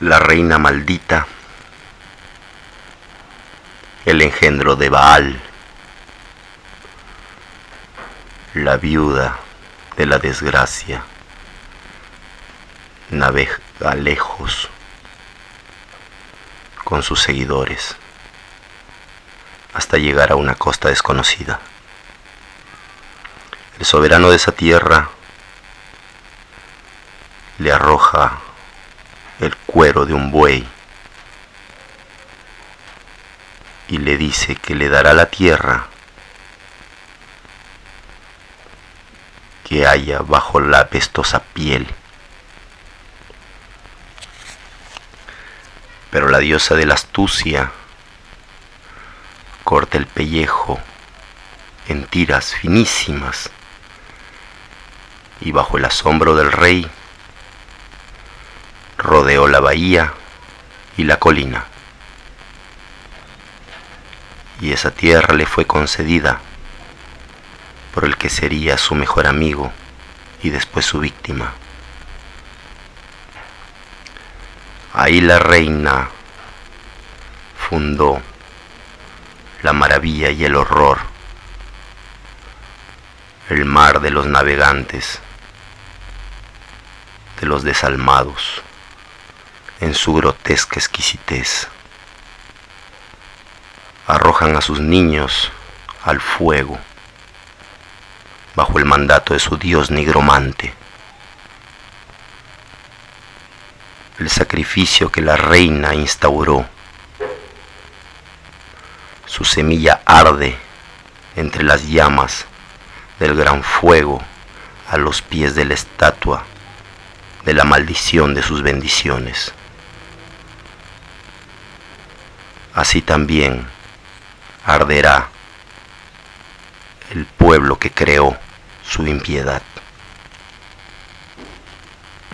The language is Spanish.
la reina maldita, el engendro de Baal, la viuda de la desgracia, navega lejos con sus seguidores hasta llegar a una costa desconocida. El soberano de esa tierra le arroja el cuero de un buey y le dice que le dará la tierra que haya bajo la pestosa piel. Pero la diosa de la astucia corta el pellejo en tiras finísimas y bajo el asombro del rey rodeó la bahía y la colina. Y esa tierra le fue concedida por el que sería su mejor amigo y después su víctima. Ahí la reina fundó la maravilla y el horror, el mar de los navegantes, de los desalmados en su grotesca exquisitez. Arrojan a sus niños al fuego bajo el mandato de su dios nigromante. El sacrificio que la reina instauró. Su semilla arde entre las llamas del gran fuego a los pies de la estatua de la maldición de sus bendiciones. Así también arderá el pueblo que creó su impiedad.